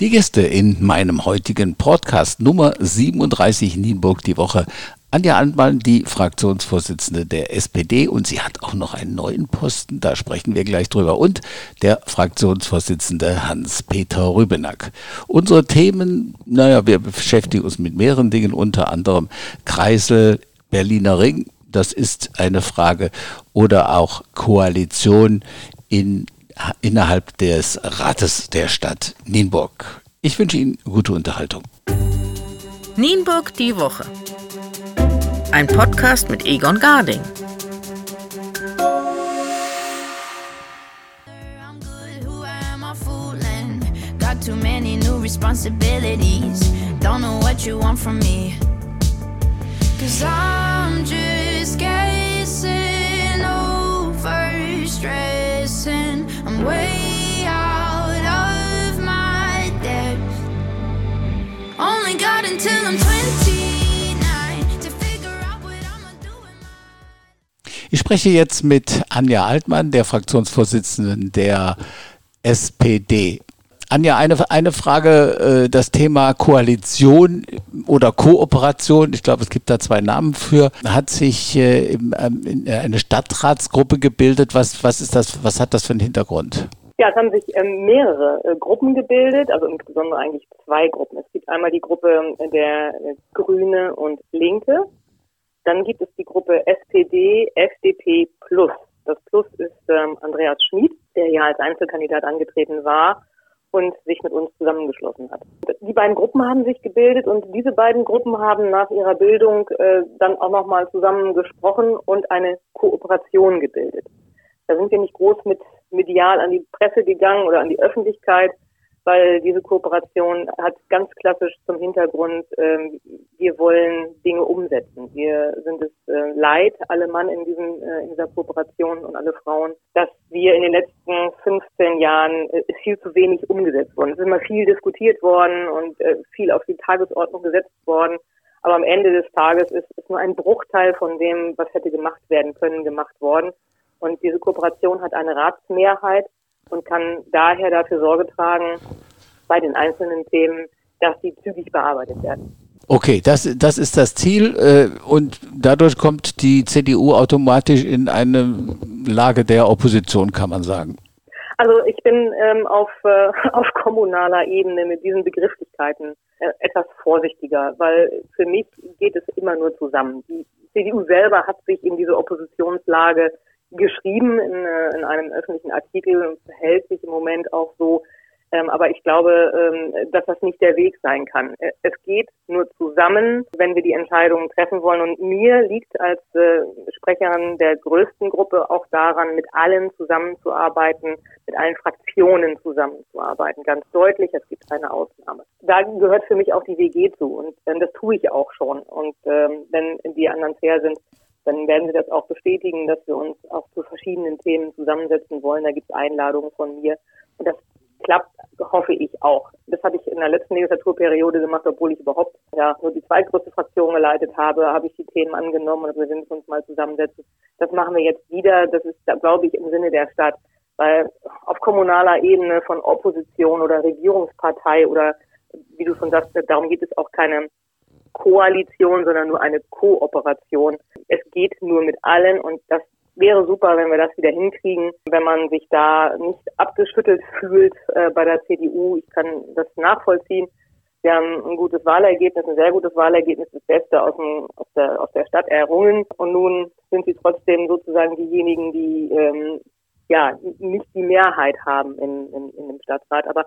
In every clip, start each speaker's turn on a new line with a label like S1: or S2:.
S1: Die Gäste in meinem heutigen Podcast Nummer 37 Nienburg die Woche. Anja Antmann, die Fraktionsvorsitzende der SPD und sie hat auch noch einen neuen Posten, da sprechen wir gleich drüber. Und der Fraktionsvorsitzende Hans-Peter Rübenack. Unsere Themen, naja, wir beschäftigen uns mit mehreren Dingen, unter anderem Kreisel, Berliner Ring, das ist eine Frage, oder auch Koalition in innerhalb des Rates der Stadt Nienburg. Ich wünsche Ihnen gute Unterhaltung.
S2: Nienburg die Woche. Ein Podcast mit Egon Garding. too many new responsibilities. Don't know what you want from me. Cause I'm just guessing way out of my depth. Only got until I'm 29 to figure out what I'm doing.
S1: Ich spreche jetzt mit Anja Altmann, der Fraktionsvorsitzenden der SPD. Anja, eine, eine Frage, äh, das Thema Koalition oder Kooperation, ich glaube, es gibt da zwei Namen für, hat sich äh, ähm, eine Stadtratsgruppe gebildet. Was, was ist das, was hat das für einen Hintergrund?
S3: Ja, es haben sich ähm, mehrere äh, Gruppen gebildet, also insbesondere eigentlich zwei Gruppen. Es gibt einmal die Gruppe der Grüne und Linke. Dann gibt es die Gruppe SPD, FDP Plus. Das Plus ist ähm, Andreas Schmid, der ja als Einzelkandidat angetreten war und sich mit uns zusammengeschlossen hat. Die beiden Gruppen haben sich gebildet und diese beiden Gruppen haben nach ihrer Bildung äh, dann auch nochmal zusammen gesprochen und eine Kooperation gebildet. Da sind wir nicht groß mit medial an die Presse gegangen oder an die Öffentlichkeit, weil diese Kooperation hat ganz klassisch zum Hintergrund, ähm, wir wollen Dinge umsetzen. Wir sind es äh, leid, alle Mann in, diesem, äh, in dieser Kooperation und alle Frauen, dass wir in den letzten 15 Jahren äh, viel zu wenig umgesetzt worden. Es ist immer viel diskutiert worden und äh, viel auf die Tagesordnung gesetzt worden. Aber am Ende des Tages ist, ist nur ein Bruchteil von dem, was hätte gemacht werden können, gemacht worden. Und diese Kooperation hat eine Ratsmehrheit und kann daher dafür Sorge tragen bei den einzelnen Themen, dass sie zügig bearbeitet werden.
S1: Okay, das, das ist das Ziel äh, und dadurch kommt die CDU automatisch in eine Lage der Opposition, kann man sagen.
S3: Also ich bin ähm, auf, äh, auf kommunaler Ebene mit diesen Begrifflichkeiten äh, etwas vorsichtiger, weil für mich geht es immer nur zusammen. Die CDU selber hat sich in diese Oppositionslage geschrieben in, äh, in einem öffentlichen Artikel und verhält sich im Moment auch so. Ähm, aber ich glaube, ähm, dass das nicht der Weg sein kann. Äh, es geht nur zusammen, wenn wir die Entscheidungen treffen wollen. Und mir liegt als äh, Sprecherin der größten Gruppe auch daran, mit allen zusammenzuarbeiten, mit allen Fraktionen zusammenzuarbeiten. Ganz deutlich, es gibt eine Ausnahme. Da gehört für mich auch die WG zu und äh, das tue ich auch schon. Und ähm, wenn die anderen fair sind, dann werden Sie das auch bestätigen, dass wir uns auch zu verschiedenen Themen zusammensetzen wollen. Da gibt es Einladungen von mir. Und das klappt, hoffe ich auch. Das habe ich in der letzten Legislaturperiode gemacht, obwohl ich überhaupt ja nur die zweitgrößte Fraktion geleitet habe, habe ich die Themen angenommen und wir sind uns mal zusammensetzen. Das machen wir jetzt wieder. Das ist, glaube ich, im Sinne der Stadt. Weil auf kommunaler Ebene von Opposition oder Regierungspartei oder wie du schon sagst, darum geht es auch keine Koalition, sondern nur eine Kooperation. Es geht nur mit allen und das wäre super, wenn wir das wieder hinkriegen, wenn man sich da nicht abgeschüttelt fühlt äh, bei der CDU. Ich kann das nachvollziehen. Wir haben ein gutes Wahlergebnis, ein sehr gutes Wahlergebnis, das Beste aus, dem, aus, der, aus der Stadt errungen. Und nun sind sie trotzdem sozusagen diejenigen, die ähm, ja nicht die Mehrheit haben in, in, in dem Stadtrat. Aber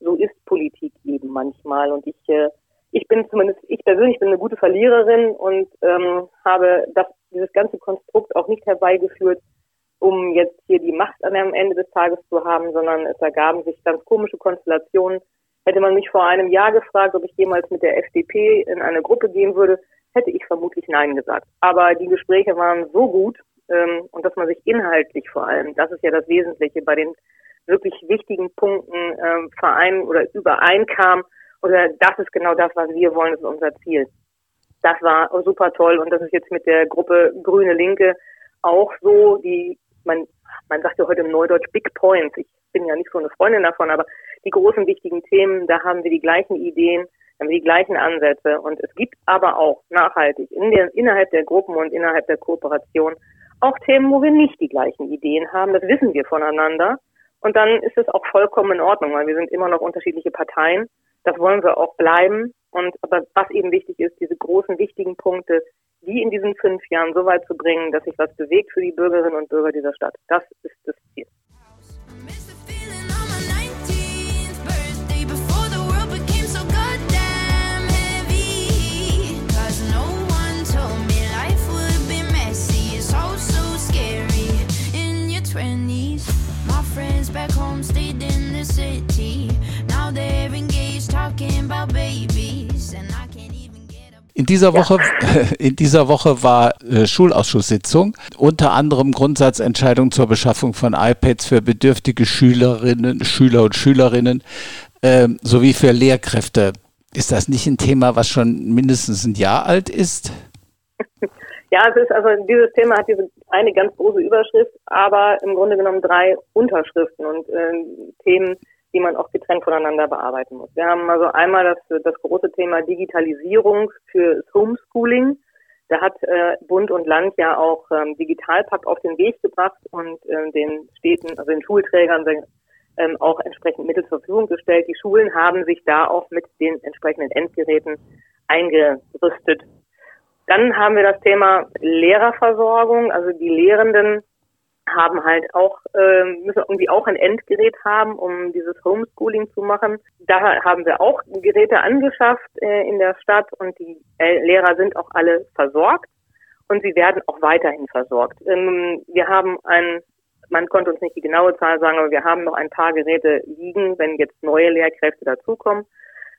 S3: so ist Politik eben manchmal. Und ich äh, ich bin zumindest, ich persönlich bin eine gute Verliererin und ähm, habe das, dieses ganze Konstrukt auch nicht herbeigeführt, um jetzt hier die Macht am Ende des Tages zu haben, sondern es ergaben sich ganz komische Konstellationen. Hätte man mich vor einem Jahr gefragt, ob ich jemals mit der FDP in eine Gruppe gehen würde, hätte ich vermutlich Nein gesagt. Aber die Gespräche waren so gut ähm, und dass man sich inhaltlich vor allem, das ist ja das Wesentliche, bei den wirklich wichtigen Punkten ähm, verein oder übereinkam, oder das ist genau das, was wir wollen, das ist unser Ziel. Das war super toll und das ist jetzt mit der Gruppe Grüne Linke auch so. Die, man man sagt ja heute im Neudeutsch Big Points. Ich bin ja nicht so eine Freundin davon, aber die großen wichtigen Themen, da haben wir die gleichen Ideen, haben wir die gleichen Ansätze. Und es gibt aber auch nachhaltig in der, innerhalb der Gruppen und innerhalb der Kooperation auch Themen, wo wir nicht die gleichen Ideen haben. Das wissen wir voneinander. Und dann ist es auch vollkommen in Ordnung, weil wir sind immer noch unterschiedliche Parteien. Das wollen wir auch bleiben. Und aber was eben wichtig ist, diese großen wichtigen Punkte, die in diesen fünf Jahren so weit zu bringen, dass sich was bewegt für die Bürgerinnen und Bürger dieser Stadt. Das ist das Ziel.
S1: Back home stayed in the city. Now they're engaged talking about babies and I can't even in dieser Woche, in dieser Woche war äh, Schulausschusssitzung, unter anderem Grundsatzentscheidung zur Beschaffung von iPads für bedürftige Schülerinnen, Schüler und Schülerinnen äh, sowie für Lehrkräfte. Ist das nicht ein Thema, was schon mindestens ein Jahr alt ist?
S3: Ja, es ist also dieses Thema hat diese eine ganz große Überschrift, aber im Grunde genommen drei Unterschriften und äh, Themen, die man auch getrennt voneinander bearbeiten muss. Wir haben also einmal das, das große Thema Digitalisierung für Homeschooling. Da hat äh, Bund und Land ja auch ähm, Digitalpakt auf den Weg gebracht und äh, den Städten, also den Schulträgern ähm, auch entsprechend Mittel zur Verfügung gestellt. Die Schulen haben sich da auch mit den entsprechenden Endgeräten eingerüstet dann haben wir das Thema Lehrerversorgung. Also die Lehrenden haben halt auch, äh, müssen irgendwie auch ein Endgerät haben, um dieses Homeschooling zu machen. Da haben wir auch Geräte angeschafft äh, in der Stadt und die äh, Lehrer sind auch alle versorgt und sie werden auch weiterhin versorgt. Ähm, wir haben ein, man konnte uns nicht die genaue Zahl sagen, aber wir haben noch ein paar Geräte liegen, wenn jetzt neue Lehrkräfte dazukommen.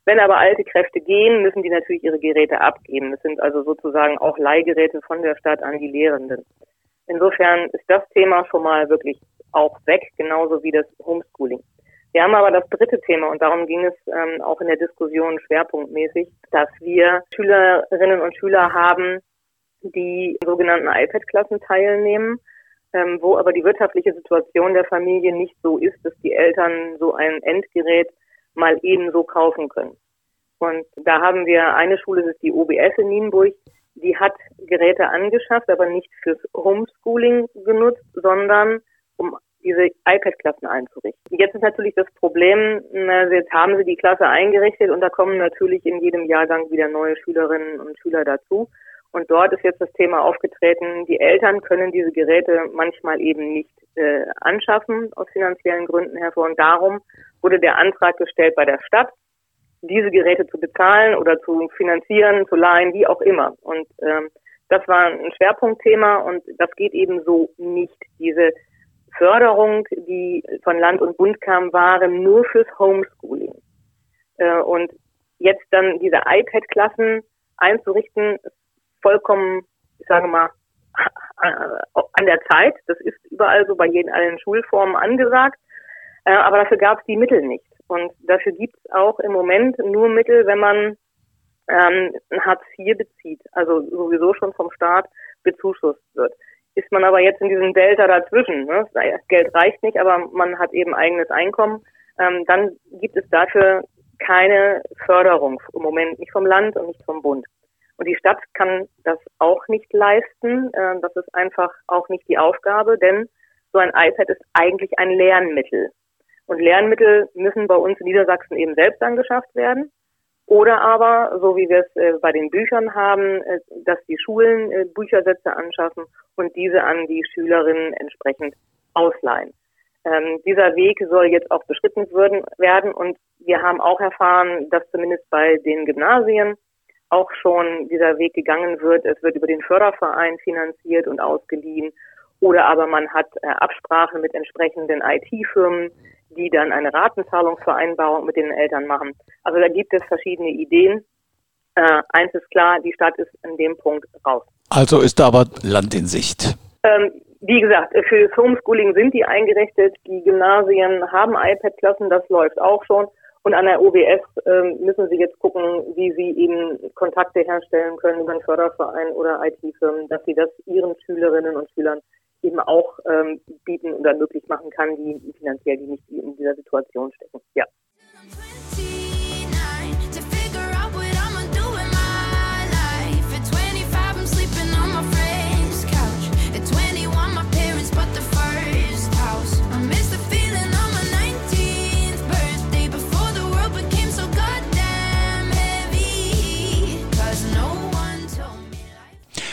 S3: Wenn aber alte Kräfte gehen, müssen die natürlich ihre Geräte abgeben. Das sind also sozusagen auch Leihgeräte von der Stadt an die Lehrenden. Insofern ist das Thema schon mal wirklich auch weg, genauso wie das Homeschooling. Wir haben aber das dritte Thema und darum ging es ähm, auch in der Diskussion schwerpunktmäßig, dass wir Schülerinnen und Schüler haben, die sogenannten iPad-Klassen teilnehmen, ähm, wo aber die wirtschaftliche Situation der Familie nicht so ist, dass die Eltern so ein Endgerät mal ebenso kaufen können. Und da haben wir eine Schule, das ist die OBS in Nienburg, die hat Geräte angeschafft, aber nicht fürs Homeschooling genutzt, sondern um diese iPad-Klassen einzurichten. Jetzt ist natürlich das Problem, jetzt haben sie die Klasse eingerichtet und da kommen natürlich in jedem Jahrgang wieder neue Schülerinnen und Schüler dazu. Und dort ist jetzt das Thema aufgetreten, die Eltern können diese Geräte manchmal eben nicht äh, anschaffen aus finanziellen Gründen hervor. Und darum wurde der Antrag gestellt bei der Stadt, diese Geräte zu bezahlen oder zu finanzieren, zu leihen, wie auch immer. Und ähm, das war ein Schwerpunktthema und das geht eben so nicht. Diese Förderung, die von Land und Bund kam, waren nur fürs Homeschooling. Äh, und jetzt dann diese iPad-Klassen einzurichten, vollkommen, ich sage mal, an der Zeit. Das ist überall so bei jeden allen Schulformen angesagt. Äh, aber dafür gab es die Mittel nicht. Und dafür gibt es auch im Moment nur Mittel, wenn man ähm, Hartz IV bezieht, also sowieso schon vom Staat bezuschusst wird. Ist man aber jetzt in diesem Delta dazwischen, ne? das Geld reicht nicht, aber man hat eben eigenes Einkommen, ähm, dann gibt es dafür keine Förderung im Moment, nicht vom Land und nicht vom Bund. Und die Stadt kann das auch nicht leisten. Äh, das ist einfach auch nicht die Aufgabe, denn so ein iPad ist eigentlich ein Lernmittel. Und Lernmittel müssen bei uns in Niedersachsen eben selbst angeschafft werden. Oder aber, so wie wir es äh, bei den Büchern haben, äh, dass die Schulen äh, Büchersätze anschaffen und diese an die Schülerinnen entsprechend ausleihen. Ähm, dieser Weg soll jetzt auch beschritten werden und wir haben auch erfahren, dass zumindest bei den Gymnasien auch schon dieser Weg gegangen wird. Es wird über den Förderverein finanziert und ausgeliehen oder aber man hat äh, Absprache mit entsprechenden IT-Firmen, die dann eine Ratenzahlungsvereinbarung mit den Eltern machen. Also da gibt es verschiedene Ideen. Äh, eins ist klar, die Stadt ist in dem Punkt raus.
S1: Also ist da aber Land in Sicht.
S3: Ähm, wie gesagt, für das Homeschooling sind die eingerichtet. Die Gymnasien haben iPad-Klassen, das läuft auch schon. Und an der OBS äh, müssen sie jetzt gucken, wie sie eben Kontakte herstellen können über einen Förderverein oder IT-Firmen, dass sie das ihren Schülerinnen und Schülern eben auch ähm, bieten oder möglich machen kann, die finanziell die nicht in dieser Situation stecken. Ja.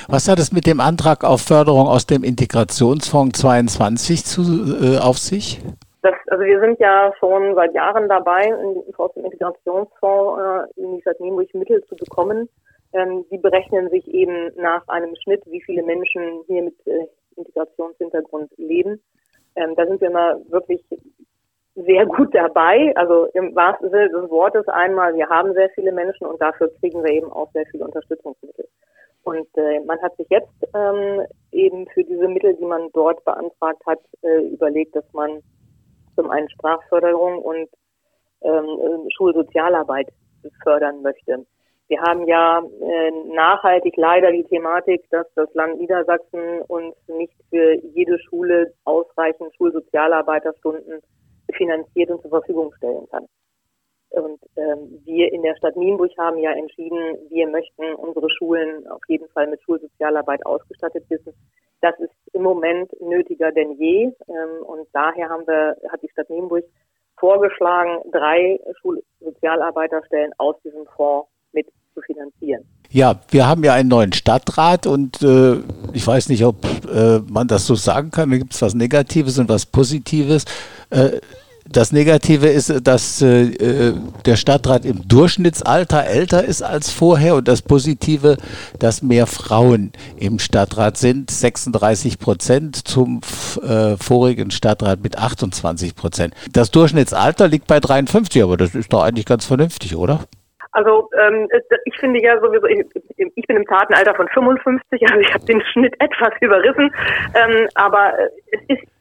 S1: Was hat es mit dem Antrag auf Förderung aus dem Integrationsfonds 22 zu, äh, auf sich?
S3: Das, also wir sind ja schon seit Jahren dabei, aus dem Integrationsfonds äh, in die Stadt Nienburg Mittel zu bekommen. Ähm, die berechnen sich eben nach einem Schnitt, wie viele Menschen hier mit äh, Integrationshintergrund leben. Ähm, da sind wir immer wirklich sehr gut dabei. Also im wahrsten Sinne des Wortes einmal, wir haben sehr viele Menschen und dafür kriegen wir eben auch sehr viele Unterstützungsmittel. Und äh, man hat sich jetzt ähm, eben für diese Mittel, die man dort beantragt hat, äh, überlegt, dass man zum einen Sprachförderung und ähm, Schulsozialarbeit fördern möchte. Wir haben ja äh, nachhaltig leider die Thematik, dass das Land Niedersachsen uns nicht für jede Schule ausreichend Schulsozialarbeiterstunden finanziert und zur Verfügung stellen kann. Und ähm, wir in der Stadt Nienburg haben ja entschieden, wir möchten unsere Schulen auf jeden Fall mit Schulsozialarbeit ausgestattet wissen. Das ist im Moment nötiger denn je. Ähm, und daher haben wir, hat die Stadt Nienburg vorgeschlagen, drei Schulsozialarbeiterstellen aus diesem Fonds mit zu finanzieren.
S1: Ja, wir haben ja einen neuen Stadtrat und äh, ich weiß nicht, ob äh, man das so sagen kann. Da gibt es was Negatives und was Positives. Äh, das Negative ist, dass äh, der Stadtrat im Durchschnittsalter älter ist als vorher und das Positive, dass mehr Frauen im Stadtrat sind, 36 Prozent zum äh, vorigen Stadtrat mit 28 Prozent. Das Durchschnittsalter liegt bei 53, aber das ist doch eigentlich ganz vernünftig, oder?
S3: Also ähm, ich finde ja sowieso, ich, ich bin im Tatenalter von 55, also ich habe den Schnitt etwas überrissen, ähm, aber es ist das ist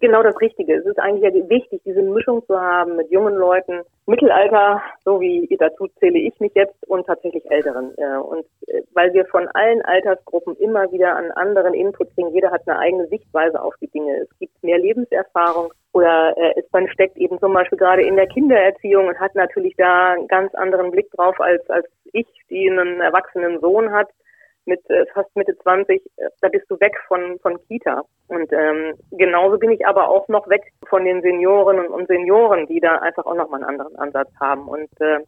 S3: genau das Richtige. Es ist eigentlich ja wichtig, diese Mischung zu haben mit jungen Leuten, Mittelalter, so wie dazu zähle ich mich jetzt, und tatsächlich Älteren. Und äh, weil wir von allen Altersgruppen immer wieder an anderen Input kriegen, jeder hat eine eigene Sichtweise auf die Dinge. Es gibt mehr Lebenserfahrung oder äh, es man steckt eben zum Beispiel gerade in der Kindererziehung und hat natürlich da einen ganz anderen Blick drauf als als ich, die einen erwachsenen Sohn hat mit äh, fast Mitte 20, äh, da bist du weg von, von Kita. Und ähm, genauso bin ich aber auch noch weg von den Seniorinnen und Senioren, die da einfach auch nochmal einen anderen Ansatz haben. Und äh,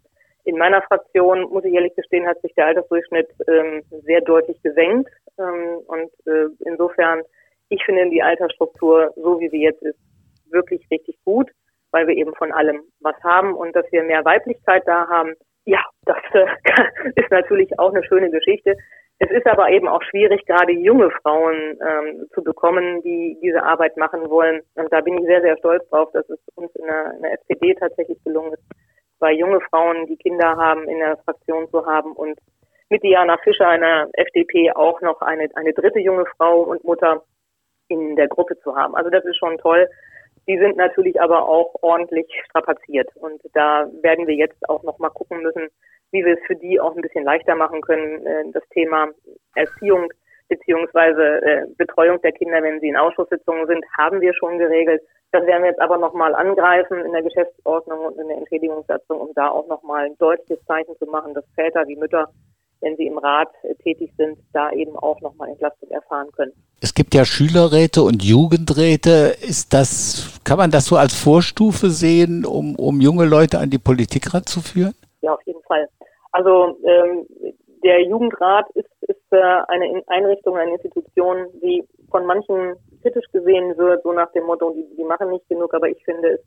S3: in meiner Fraktion, muss ich ehrlich gestehen, hat sich der Altersdurchschnitt ähm, sehr deutlich gesenkt. Ähm, und äh, insofern, ich finde die Altersstruktur, so wie sie jetzt ist, wirklich richtig gut, weil wir eben von allem was haben und dass wir mehr Weiblichkeit da haben. Ja, das äh, ist natürlich auch eine schöne Geschichte. Es ist aber eben auch schwierig, gerade junge Frauen ähm, zu bekommen, die diese Arbeit machen wollen. Und da bin ich sehr, sehr stolz drauf, dass es uns in der, in der SPD tatsächlich gelungen ist, zwei junge Frauen, die Kinder haben, in der Fraktion zu haben und mit Diana Fischer, einer FDP, auch noch eine, eine dritte junge Frau und Mutter in der Gruppe zu haben. Also das ist schon toll. Die sind natürlich aber auch ordentlich strapaziert. Und da werden wir jetzt auch noch mal gucken müssen, wie wir es für die auch ein bisschen leichter machen können, äh, das Thema Erziehung beziehungsweise äh, Betreuung der Kinder, wenn sie in Ausschusssitzungen sind, haben wir schon geregelt. Das werden wir jetzt aber nochmal angreifen in der Geschäftsordnung und in der Entschädigungssatzung, um da auch nochmal ein deutliches Zeichen zu machen, dass Väter wie Mütter, wenn sie im Rat äh, tätig sind, da eben auch nochmal Entlastung erfahren können.
S1: Es gibt ja Schülerräte und Jugendräte. Ist das, kann man das so als Vorstufe sehen, um, um junge Leute an die Politik ranzuführen?
S3: Ja, auf jeden Fall. Also ähm, der Jugendrat ist, ist äh, eine Einrichtung, eine Institution, die von manchen kritisch gesehen wird, so nach dem Motto, die, die machen nicht genug, aber ich finde es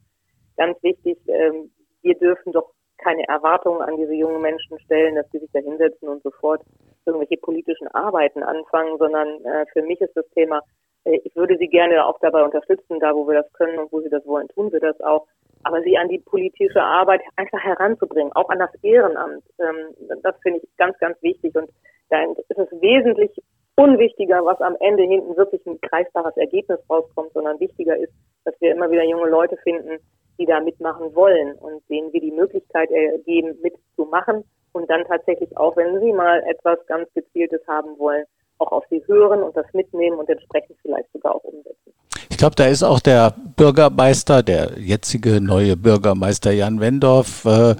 S3: ganz wichtig, ähm, wir dürfen doch keine Erwartungen an diese jungen Menschen stellen, dass sie sich da hinsetzen und sofort irgendwelche politischen Arbeiten anfangen, sondern äh, für mich ist das Thema, äh, ich würde sie gerne auch dabei unterstützen, da wo wir das können und wo sie das wollen, tun wir das auch aber sie an die politische Arbeit einfach heranzubringen, auch an das Ehrenamt. Ähm, das finde ich ganz, ganz wichtig. Und da ist es wesentlich unwichtiger, was am Ende hinten wirklich ein greifbares Ergebnis rauskommt, sondern wichtiger ist, dass wir immer wieder junge Leute finden, die da mitmachen wollen und denen wir die Möglichkeit geben, mitzumachen und dann tatsächlich auch, wenn sie mal etwas ganz Gezieltes haben wollen, auch auf sie hören und das mitnehmen und entsprechend vielleicht sogar auch umsetzen.
S1: Ich glaube, da ist auch der Bürgermeister, der jetzige neue Bürgermeister Jan Wendorf, äh,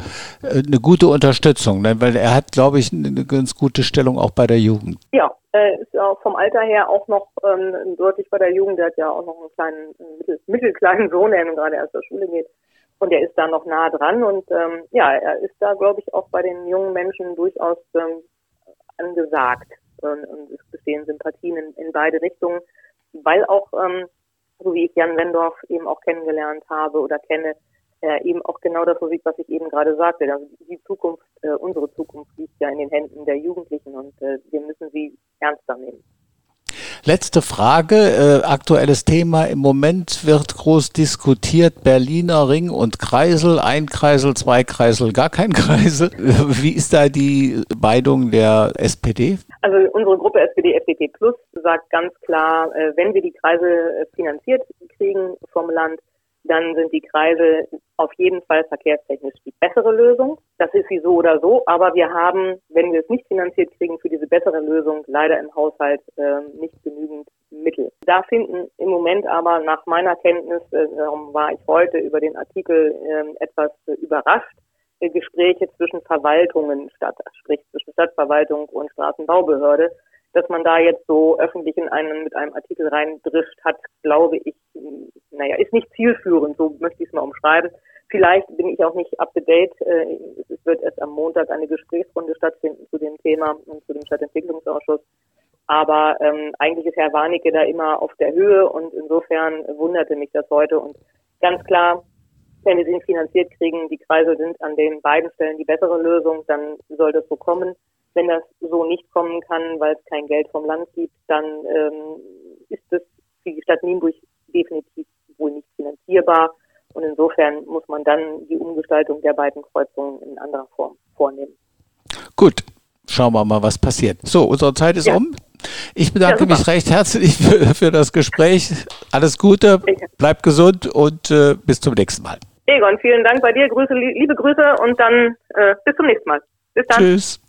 S1: eine gute Unterstützung, ne? weil er hat, glaube ich, eine ganz gute Stellung auch bei der Jugend.
S3: Ja, äh, ist auch vom Alter her auch noch ähm, deutlich bei der Jugend. Der hat ja auch noch einen kleinen, mittel, mittelkleinen Sohn, der gerade erst zur Schule geht. Und er ist da noch nah dran und ähm, ja, er ist da, glaube ich, auch bei den jungen Menschen durchaus ähm, angesagt. Und, und es bestehen Sympathien in, in beide Richtungen, weil auch ähm, so wie ich Jan Wendorf eben auch kennengelernt habe oder kenne, er eben auch genau das so sieht, was ich eben gerade sagte. Also die Zukunft, äh, unsere Zukunft liegt ja in den Händen der Jugendlichen und äh, wir müssen sie ernster nehmen.
S1: Letzte Frage, äh, aktuelles Thema. Im Moment wird groß diskutiert, Berliner Ring und Kreisel, ein Kreisel, zwei Kreisel, gar kein Kreisel. Wie ist da die Beidung der SPD?
S3: Also unsere Gruppe SPD FDP Plus sagt ganz klar, äh, wenn wir die Kreisel äh, finanziert kriegen vom Land, dann sind die Kreise auf jeden Fall verkehrstechnisch die bessere Lösung. Das ist sie so oder so, aber wir haben, wenn wir es nicht finanziert kriegen, für diese bessere Lösung leider im Haushalt äh, nicht genügend Mittel. Da finden im Moment aber nach meiner Kenntnis, äh, darum war ich heute über den Artikel äh, etwas überrascht, äh, Gespräche zwischen Verwaltungen statt, sprich zwischen Stadtverwaltung und Straßenbaubehörde dass man da jetzt so öffentlich in einen, mit einem Artikel reindrischt hat, glaube ich, naja, ist nicht zielführend, so möchte ich es mal umschreiben. Vielleicht bin ich auch nicht up to date. Äh, es wird erst am Montag eine Gesprächsrunde stattfinden zu dem Thema und zu dem Stadtentwicklungsausschuss. Aber ähm, eigentlich ist Herr Warnecke da immer auf der Höhe und insofern wunderte mich das heute. Und ganz klar, wenn wir sie finanziert kriegen, die Kreise sind an den beiden Stellen die bessere Lösung, dann soll das so kommen. Wenn das so nicht kommen kann, weil es kein Geld vom Land gibt, dann ähm, ist es für die Stadt Nienburg definitiv wohl nicht finanzierbar. Und insofern muss man dann die Umgestaltung der beiden Kreuzungen in anderer Form vornehmen.
S1: Gut, schauen wir mal, was passiert. So, unsere Zeit ist ja. um. Ich bedanke ja, mich recht herzlich für, für, das Gespräch. Alles Gute, bleib gesund und äh, bis zum nächsten Mal.
S3: Egon, vielen Dank bei dir. Grüße, liebe Grüße und dann äh, bis zum nächsten Mal. Bis dann.
S1: Tschüss.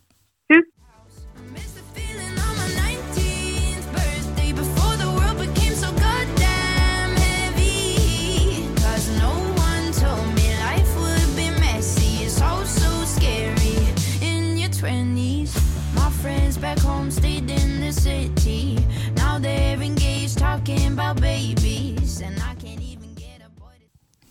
S2: back home, stayed in the city. Now they're engaged, talking about baby.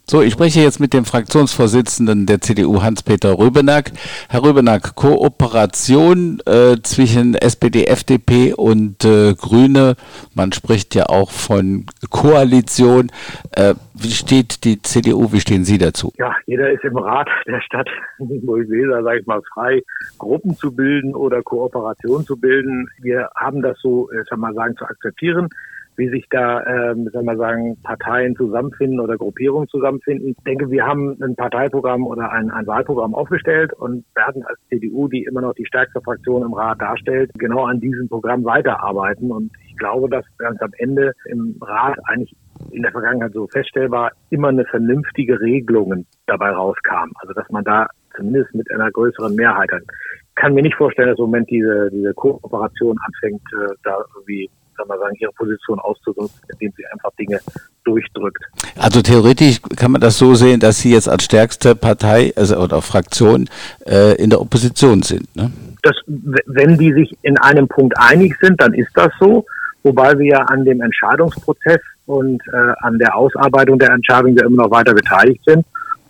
S1: So, ich spreche jetzt mit dem Fraktionsvorsitzenden der CDU, Hans-Peter Rübenack. Herr Rübenack, Kooperation äh, zwischen SPD, FDP und äh, Grüne, man spricht ja auch von Koalition. Äh, wie steht die CDU, wie stehen Sie dazu?
S4: Ja, jeder ist im Rat der Stadt Mulweser, sage ich mal, frei, Gruppen zu bilden oder Kooperation zu bilden. Wir haben das so, ich sag mal sagen, zu akzeptieren wie sich da, ähm, sagen wir sagen, Parteien zusammenfinden oder Gruppierungen zusammenfinden. Ich denke, wir haben ein Parteiprogramm oder ein, ein Wahlprogramm aufgestellt und werden als CDU, die immer noch die stärkste Fraktion im Rat darstellt, genau an diesem Programm weiterarbeiten. Und ich glaube, dass ganz am Ende im Rat eigentlich in der Vergangenheit so feststellbar immer eine vernünftige Regelung dabei rauskam. Also dass man da zumindest mit einer größeren Mehrheit hat. Ich kann mir nicht vorstellen, dass im Moment diese, diese Kooperation anfängt, äh, da irgendwie kann man sagen, ihre Position auszunutzen, indem sie einfach Dinge durchdrückt.
S1: Also theoretisch kann man das so sehen, dass Sie jetzt als stärkste Partei also, oder Fraktion äh, in der Opposition sind. Ne?
S4: Das, wenn die sich in einem Punkt einig sind, dann ist das so. Wobei wir ja an dem Entscheidungsprozess und äh, an der Ausarbeitung der Entscheidung ja immer noch weiter beteiligt sind.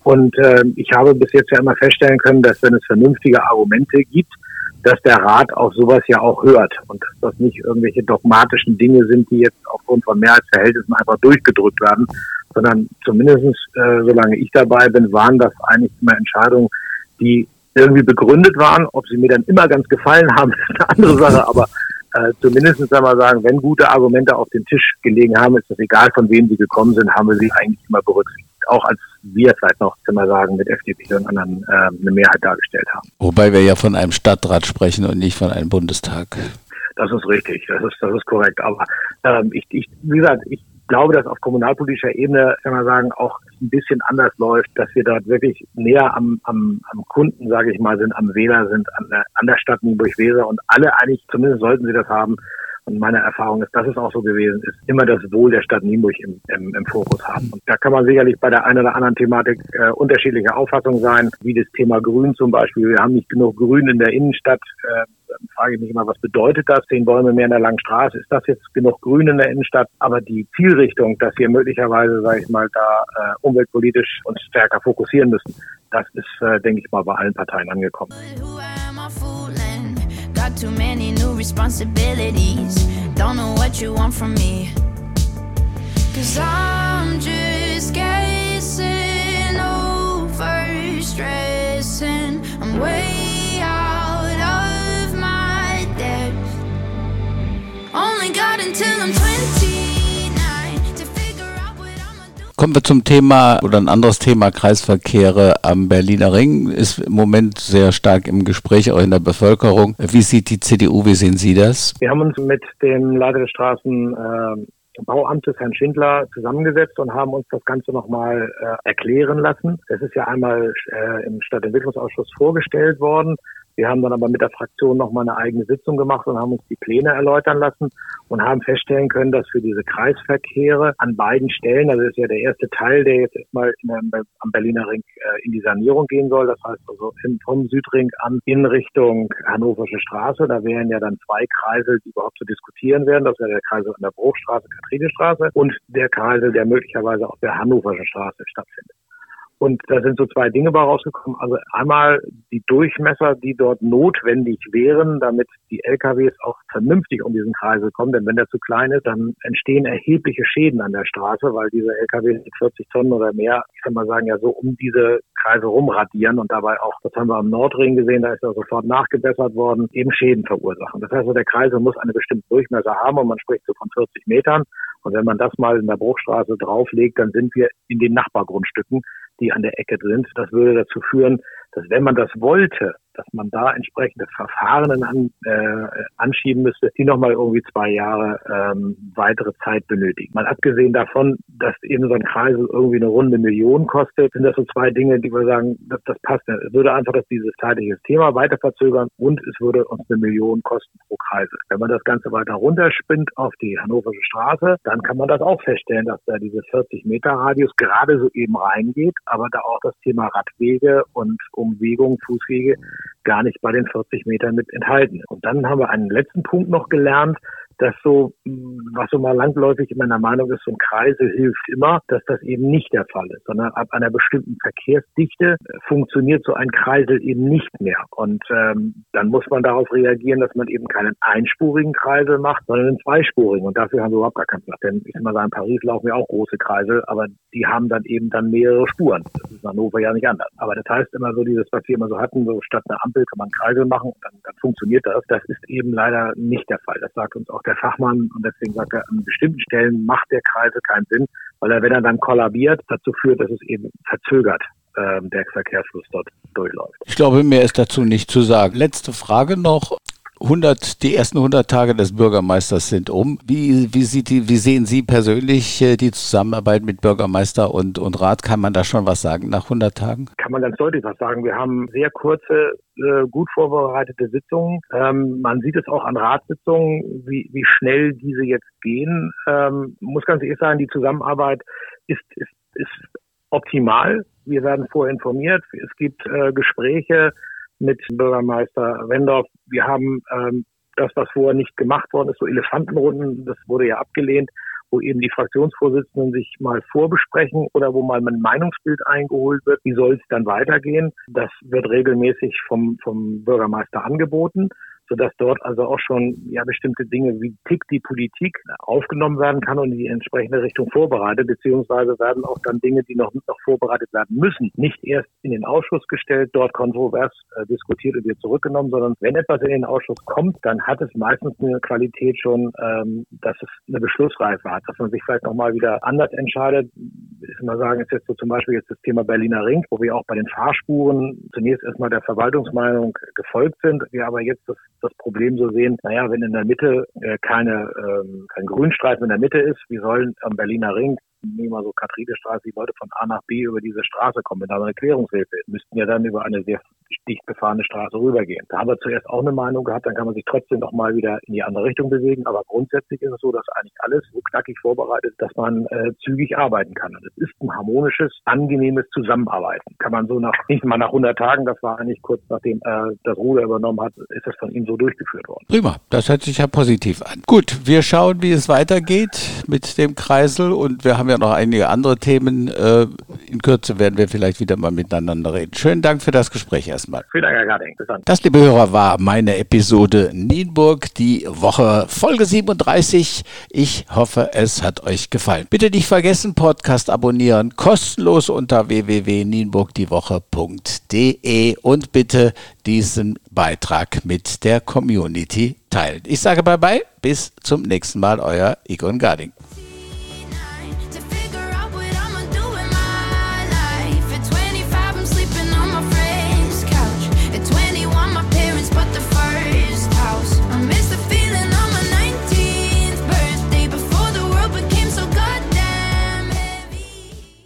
S4: Und äh, ich habe bis jetzt ja immer feststellen können, dass wenn es vernünftige Argumente gibt, dass der Rat auf sowas ja auch hört und dass das nicht irgendwelche dogmatischen Dinge sind, die jetzt aufgrund von Mehrheitsverhältnissen einfach durchgedrückt werden, sondern zumindestens, äh, solange ich dabei bin, waren das eigentlich immer Entscheidungen, die irgendwie begründet waren. Ob sie mir dann immer ganz gefallen haben, ist eine andere Sache, aber äh, zumindest einmal sagen, wenn gute Argumente auf den Tisch gelegen haben, ist das egal, von wem sie gekommen sind, haben wir sie eigentlich immer berücksichtigt. Auch als wir vielleicht noch, kann man sagen, mit FDP und anderen äh, eine Mehrheit dargestellt haben.
S1: Wobei wir ja von einem Stadtrat sprechen und nicht von einem Bundestag.
S4: Das ist richtig, das ist, das ist korrekt. Aber ähm, ich, ich, wie gesagt, ich glaube, dass auf kommunalpolitischer Ebene, kann man sagen, auch ein bisschen anders läuft, dass wir dort wirklich näher am, am, am Kunden, sage ich mal, sind, am Wähler sind, an der, an der Stadt Nienburg-Weser und alle eigentlich, zumindest sollten sie das haben, und meine Erfahrung ist, dass es auch so gewesen ist, immer das Wohl der Stadt Nienburg im, im, im Fokus haben. Und da kann man sicherlich bei der einen oder anderen Thematik äh, unterschiedlicher Auffassung sein, wie das Thema Grün zum Beispiel. Wir haben nicht genug Grün in der Innenstadt. Äh, dann frage ich mich immer, was bedeutet das? Zehn Bäume mehr in der langen Straße. Ist das jetzt genug Grün in der Innenstadt? Aber die Zielrichtung, dass wir möglicherweise, sage ich mal, da äh, umweltpolitisch uns stärker fokussieren müssen, das ist, äh, denke ich mal, bei allen Parteien angekommen. Got too many new responsibilities. Don't know what you want from me. Cause I'm just guessing over stressing. I'm way out of my depth. Only got until I'm 20. Kommen wir zum Thema oder ein anderes Thema Kreisverkehre am Berliner Ring. Ist im Moment sehr stark im Gespräch, auch in der Bevölkerung. Wie sieht die CDU, wie sehen Sie das? Wir haben uns mit dem Leiter des Straßenbauamtes, äh, Herrn Schindler, zusammengesetzt und haben uns das Ganze nochmal äh, erklären lassen. Das ist ja einmal äh, im Stadtentwicklungsausschuss vorgestellt worden. Wir haben dann aber mit der Fraktion nochmal eine eigene Sitzung gemacht und haben uns die Pläne erläutern lassen und haben feststellen können, dass für diese Kreisverkehre an beiden Stellen, also das ist ja der erste Teil, der jetzt erstmal am Berliner Ring äh, in die Sanierung gehen soll, das heißt also vom Südring an in Richtung Hannoversche Straße, da wären ja dann zwei Kreisel, die überhaupt zu diskutieren wären, das wäre der Kreisel an der Bruchstraße, Kathrinestraße und der Kreisel, der möglicherweise auf der Hannoversche Straße stattfindet. Und da sind so zwei Dinge bei rausgekommen. Also einmal die Durchmesser, die dort notwendig wären, damit die LKWs auch vernünftig um diesen Kreisel kommen. Denn wenn der zu klein ist, dann entstehen erhebliche Schäden an der Straße, weil diese LKWs mit 40 Tonnen oder mehr, ich kann mal sagen, ja so um diese Kreise rumradieren und dabei auch, das haben wir am Nordring gesehen, da ist er sofort nachgebessert worden, eben Schäden verursachen. Das heißt, der Kreisel muss eine bestimmte Durchmesser haben und man spricht so von 40 Metern. Und wenn man das mal in der Bruchstraße drauflegt, dann sind wir in den Nachbargrundstücken, die an der Ecke sind. Das würde dazu führen, dass wenn man das wollte, dass man da entsprechende Verfahren an, äh, anschieben müsste, die nochmal irgendwie zwei Jahre ähm, weitere Zeit benötigen. Mal abgesehen davon, dass eben so ein Kreisel irgendwie eine runde Million kostet, sind das so zwei Dinge, die wir sagen, das, das passt nicht. Es würde einfach das dieses zeitliche Thema weiter verzögern und es würde uns eine Million kosten pro Kreisel. Wenn man das Ganze weiter runterspinnt auf die Hannoversche Straße, dann kann man das auch feststellen, dass da diese 40 Meter Radius gerade so eben reingeht, aber da auch das Thema Radwege und Umwegung, Fußwege gar nicht bei den 40 Metern mit enthalten. Und dann haben wir einen letzten Punkt noch gelernt, dass so, was so mal landläufig in meiner Meinung ist, so ein Kreisel hilft immer, dass das eben nicht der Fall ist, sondern ab einer bestimmten Verkehrsdichte äh, funktioniert so ein Kreisel eben nicht mehr. Und ähm, dann muss man darauf reagieren, dass man eben keinen einspurigen Kreisel macht, sondern einen zweispurigen. Und dafür haben wir überhaupt gar keinen Platz. Denn ich kann mal sagen, in Paris laufen ja auch große Kreisel, aber die haben dann eben dann mehrere Spuren. Das ist in Hannover ja nicht anders. Aber das heißt immer so, dieses, was wir immer so hatten, so statt einer Ampel kann man einen Kreisel machen dann, dann funktioniert das. Das ist eben leider nicht der Fall. Das sagt uns auch der Fachmann und deswegen sagt er, an bestimmten Stellen macht der Kreise keinen Sinn, weil er, wenn er dann kollabiert, dazu führt, dass es eben verzögert ähm, der Verkehrsfluss dort durchläuft.
S1: Ich glaube, mehr ist dazu nicht zu sagen. Letzte Frage noch. 100, die ersten 100 Tage des Bürgermeisters sind um. Wie, wie, sieht die, wie sehen Sie persönlich äh, die Zusammenarbeit mit Bürgermeister und, und Rat? Kann man da schon was sagen nach 100 Tagen?
S4: Kann man ganz deutlich was sagen. Wir haben sehr kurze, äh, gut vorbereitete Sitzungen. Ähm, man sieht es auch an Ratssitzungen, wie, wie schnell diese jetzt gehen. Ähm, muss ganz ehrlich sagen, die Zusammenarbeit ist, ist, ist optimal. Wir werden vorher informiert. Es gibt äh, Gespräche mit Bürgermeister Wendorf. Wir haben ähm, das, was vorher nicht gemacht worden ist, so Elefantenrunden, das wurde ja abgelehnt, wo eben die Fraktionsvorsitzenden sich mal vorbesprechen oder wo mal ein Meinungsbild eingeholt wird. Wie soll es dann weitergehen? Das wird regelmäßig vom, vom Bürgermeister angeboten sodass dort also auch schon ja bestimmte Dinge wie tickt die Politik aufgenommen werden kann und in die entsprechende Richtung vorbereitet, beziehungsweise werden auch dann Dinge, die noch, noch vorbereitet werden müssen, nicht erst in den Ausschuss gestellt, dort kontrovers äh, diskutiert und wieder zurückgenommen, sondern wenn etwas in den Ausschuss kommt, dann hat es meistens eine Qualität schon, ähm, dass es eine Beschlussreife hat, dass man sich vielleicht nochmal wieder anders entscheidet. Ich mal sagen, ist jetzt so zum Beispiel jetzt das Thema Berliner Ring, wo wir auch bei den Fahrspuren zunächst erstmal der Verwaltungsmeinung gefolgt sind, wir aber jetzt das das Problem so sehen, naja, wenn in der Mitte äh, keine, ähm, kein Grünstreifen in der Mitte ist, wie sollen am Berliner Ring nehmen wir so Kathrinestraße, die Leute von A nach B über diese Straße kommen, mit einer Erklärungshilfe, müssten ja dann über eine sehr dicht befahrene Straße rübergehen. Da haben wir zuerst auch eine Meinung gehabt, dann kann man sich trotzdem noch mal wieder in die andere Richtung bewegen. Aber grundsätzlich ist es so, dass eigentlich alles so knackig vorbereitet ist, dass man äh, zügig arbeiten kann. Und es ist ein harmonisches, angenehmes Zusammenarbeiten. Kann man so nach, nicht mal nach 100 Tagen, das war eigentlich kurz nachdem er das Ruder übernommen hat, ist das von ihm so durchgeführt worden.
S1: Prima, das hört sich ja positiv an. Gut, wir schauen, wie es weitergeht mit dem Kreisel und wir haben ja noch einige andere Themen. Äh, in Kürze werden wir vielleicht wieder mal miteinander reden. Schönen Dank für das Gespräch erstmal.
S4: Vielen Dank, Herr Garding. Bis dann.
S1: Das, liebe Hörer, war meine Episode Nienburg, die Woche Folge 37. Ich hoffe, es hat euch gefallen. Bitte nicht vergessen, Podcast abonnieren, kostenlos unter www.nienburgdiewoche.de und bitte diesen Beitrag mit der Community teilen. Ich sage bye bye, bis zum nächsten Mal, euer Egon Garding.